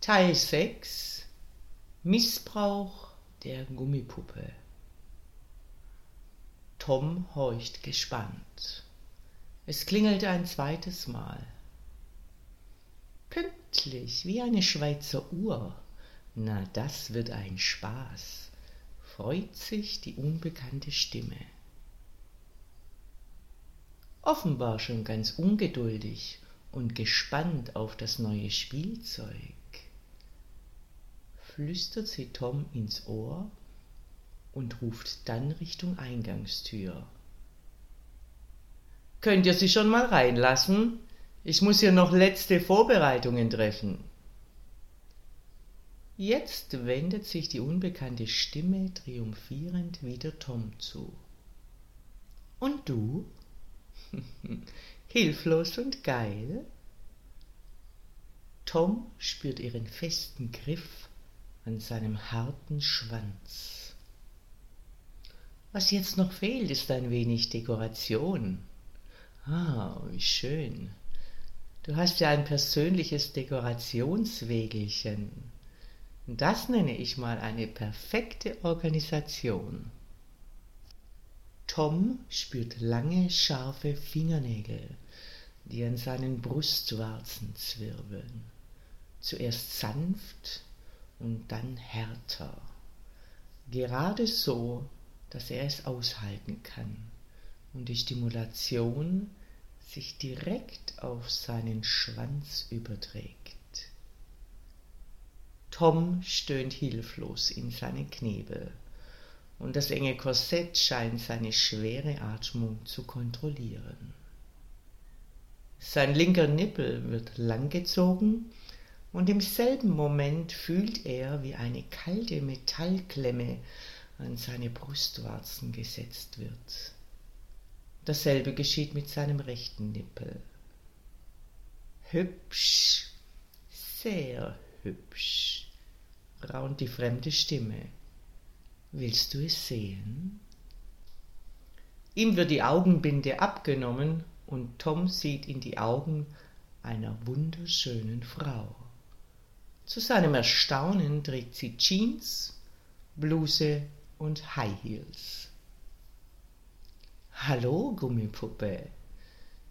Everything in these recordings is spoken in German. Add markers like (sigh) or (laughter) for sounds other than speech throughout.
Teil 6 Missbrauch der Gummipuppe Tom horcht gespannt. Es klingelt ein zweites Mal. Pünktlich wie eine Schweizer Uhr. Na, das wird ein Spaß, freut sich die unbekannte Stimme. Offenbar schon ganz ungeduldig und gespannt auf das neue Spielzeug, flüstert sie Tom ins Ohr und ruft dann Richtung Eingangstür. Könnt ihr sie schon mal reinlassen? Ich muss hier noch letzte Vorbereitungen treffen. Jetzt wendet sich die unbekannte Stimme triumphierend wieder Tom zu. Und du? (laughs) Hilflos und geil? Tom spürt ihren festen Griff an seinem harten Schwanz. Was jetzt noch fehlt, ist ein wenig Dekoration. Ah, wie schön. Du hast ja ein persönliches Dekorationswägelchen. Das nenne ich mal eine perfekte Organisation. Tom spürt lange, scharfe Fingernägel, die an seinen Brustwarzen zwirbeln. Zuerst sanft und dann härter. Gerade so, dass er es aushalten kann und die Stimulation sich direkt auf seinen Schwanz überträgt. Tom stöhnt hilflos in seine Knebel und das enge Korsett scheint seine schwere Atmung zu kontrollieren. Sein linker Nippel wird langgezogen und im selben Moment fühlt er, wie eine kalte Metallklemme an seine Brustwarzen gesetzt wird. Dasselbe geschieht mit seinem rechten Nippel. Hübsch, sehr hübsch, raunt die fremde Stimme. Willst du es sehen? Ihm wird die Augenbinde abgenommen und Tom sieht in die Augen einer wunderschönen Frau. Zu seinem Erstaunen trägt sie Jeans, Bluse und High Heels. Hallo, Gummipuppe.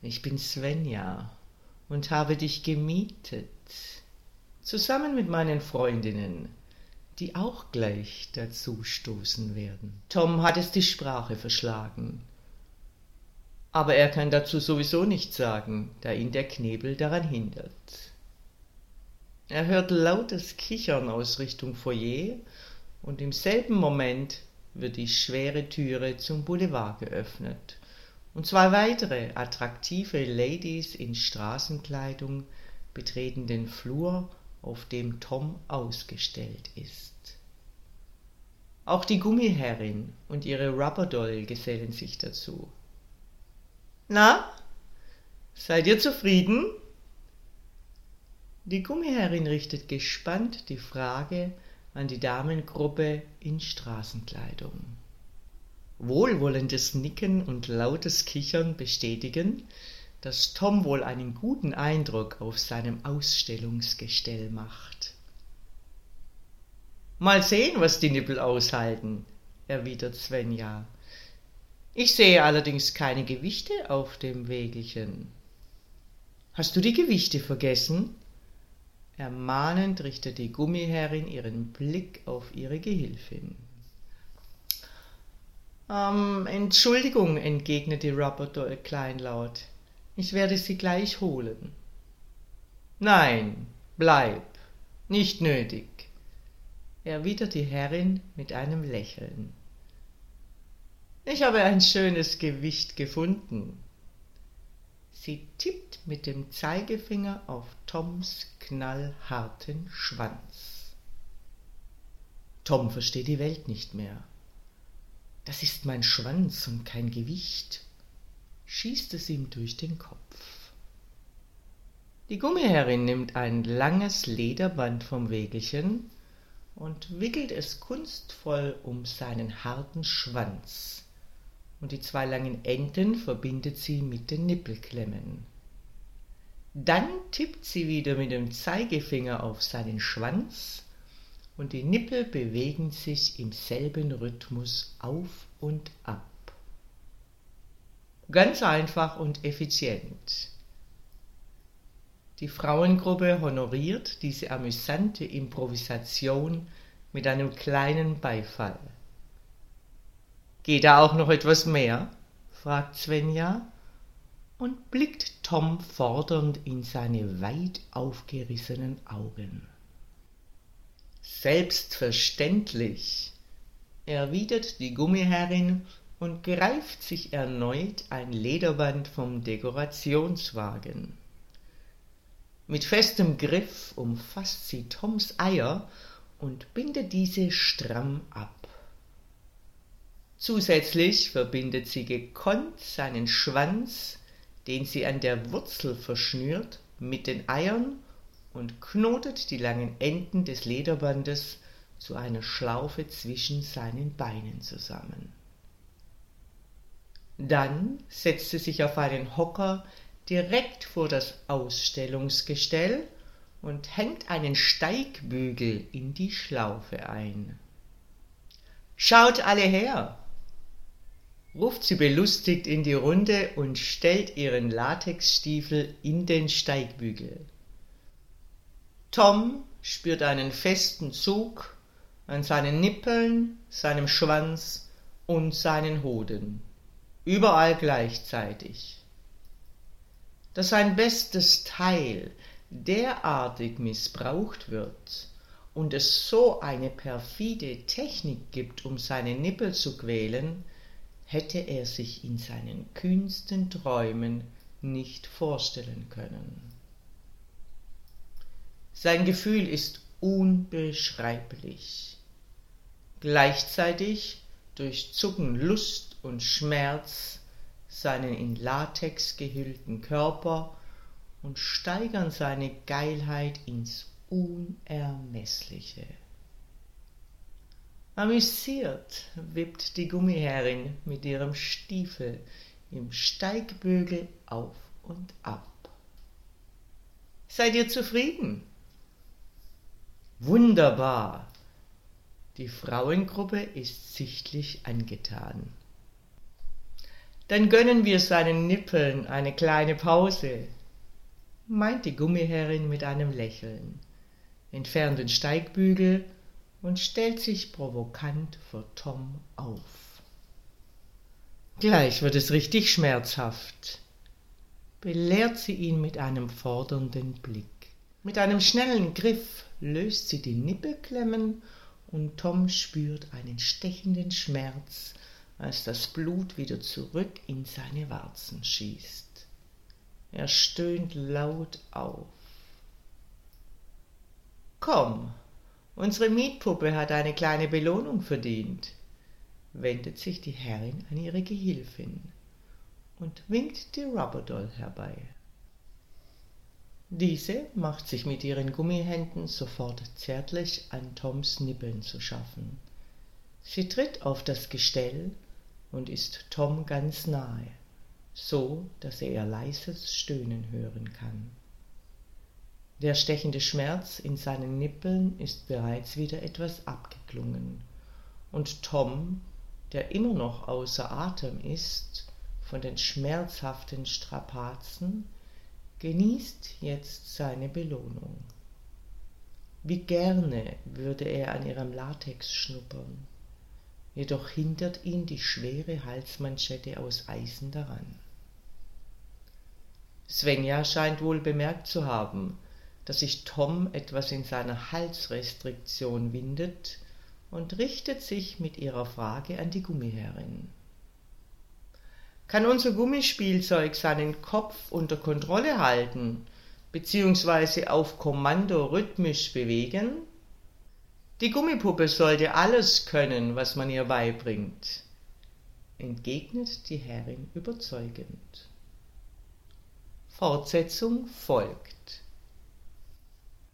Ich bin Svenja und habe dich gemietet, zusammen mit meinen Freundinnen, die auch gleich dazu stoßen werden. Tom hat es die Sprache verschlagen. Aber er kann dazu sowieso nichts sagen, da ihn der Knebel daran hindert. Er hört lautes Kichern aus Richtung Foyer und im selben Moment wird die schwere Türe zum Boulevard geöffnet und zwei weitere attraktive Ladies in Straßenkleidung betreten den Flur, auf dem Tom ausgestellt ist. Auch die Gummiherrin und ihre Rubberdoll gesellen sich dazu. Na, seid ihr zufrieden? Die Gummiherrin richtet gespannt die Frage an die Damengruppe in Straßenkleidung. Wohlwollendes Nicken und lautes Kichern bestätigen, dass Tom wohl einen guten Eindruck auf seinem Ausstellungsgestell macht. Mal sehen, was die Nippel aushalten, erwidert Svenja. Ich sehe allerdings keine Gewichte auf dem Wägelchen. Hast du die Gewichte vergessen? Ermahnend richtet die Gummiherrin ihren Blick auf ihre Gehilfin. Ähm, Entschuldigung, entgegnete Rubberdoll kleinlaut. Ich werde sie gleich holen. Nein, bleib, nicht nötig, erwidert die Herrin mit einem Lächeln. Ich habe ein schönes Gewicht gefunden. Sie tippt mit dem Zeigefinger auf Toms knallharten Schwanz. Tom versteht die Welt nicht mehr. Das ist mein Schwanz und kein Gewicht, schießt es ihm durch den Kopf. Die Gummiherrin nimmt ein langes Lederband vom Wägelchen und wickelt es kunstvoll um seinen harten Schwanz, und die zwei langen Enden verbindet sie mit den Nippelklemmen. Dann tippt sie wieder mit dem Zeigefinger auf seinen Schwanz, und die Nippel bewegen sich im selben Rhythmus auf und ab. Ganz einfach und effizient. Die Frauengruppe honoriert diese amüsante Improvisation mit einem kleinen Beifall. Geht da auch noch etwas mehr? fragt Svenja und blickt Tom fordernd in seine weit aufgerissenen Augen. Selbstverständlich, erwidert die Gummiherrin und greift sich erneut ein Lederband vom Dekorationswagen. Mit festem Griff umfasst sie Toms Eier und bindet diese stramm ab. Zusätzlich verbindet sie gekonnt seinen Schwanz, den sie an der Wurzel verschnürt, mit den Eiern und knotet die langen Enden des Lederbandes zu einer Schlaufe zwischen seinen Beinen zusammen. Dann setzt sie sich auf einen Hocker direkt vor das Ausstellungsgestell und hängt einen Steigbügel in die Schlaufe ein. Schaut alle her! Ruft sie belustigt in die Runde und stellt ihren Latexstiefel in den Steigbügel. Tom spürt einen festen Zug an seinen Nippeln, seinem Schwanz und seinen Hoden, überall gleichzeitig dass sein bestes Teil derartig missbraucht wird und es so eine perfide Technik gibt, um seine Nippel zu quälen, hätte er sich in seinen kühnsten Träumen nicht vorstellen können. Sein Gefühl ist unbeschreiblich. Gleichzeitig durchzucken Lust und Schmerz seinen in Latex gehüllten Körper und steigern seine Geilheit ins Unermessliche. Amüsiert wippt die Gummiherrin mit ihrem Stiefel im Steigbügel auf und ab. Seid ihr zufrieden? Wunderbar. Die Frauengruppe ist sichtlich angetan. Dann gönnen wir seinen Nippeln eine kleine Pause, meint die Gummiherrin mit einem Lächeln, entfernt den Steigbügel und stellt sich provokant vor Tom auf. Gleich wird es richtig schmerzhaft, belehrt sie ihn mit einem fordernden Blick. Mit einem schnellen Griff löst sie die Nippelklemmen und Tom spürt einen stechenden Schmerz als das Blut wieder zurück in seine Warzen schießt. Er stöhnt laut auf. Komm, unsere Mietpuppe hat eine kleine Belohnung verdient, wendet sich die Herrin an ihre Gehilfin und winkt die Rubberdoll herbei. Diese macht sich mit ihren Gummihänden sofort zärtlich an Toms Nippeln zu schaffen. Sie tritt auf das Gestell und ist Tom ganz nahe, so dass er ihr leises Stöhnen hören kann. Der stechende Schmerz in seinen Nippeln ist bereits wieder etwas abgeklungen, und Tom, der immer noch außer Atem ist von den schmerzhaften Strapazen, genießt jetzt seine Belohnung. Wie gerne würde er an ihrem Latex schnuppern jedoch hindert ihn die schwere Halsmanschette aus Eisen daran. Svenja scheint wohl bemerkt zu haben, dass sich Tom etwas in seiner Halsrestriktion windet und richtet sich mit ihrer Frage an die Gummiherrin. Kann unser Gummispielzeug seinen Kopf unter Kontrolle halten bzw. auf Kommando rhythmisch bewegen? Die Gummipuppe sollte alles können, was man ihr beibringt, entgegnet die Herrin überzeugend. Fortsetzung folgt.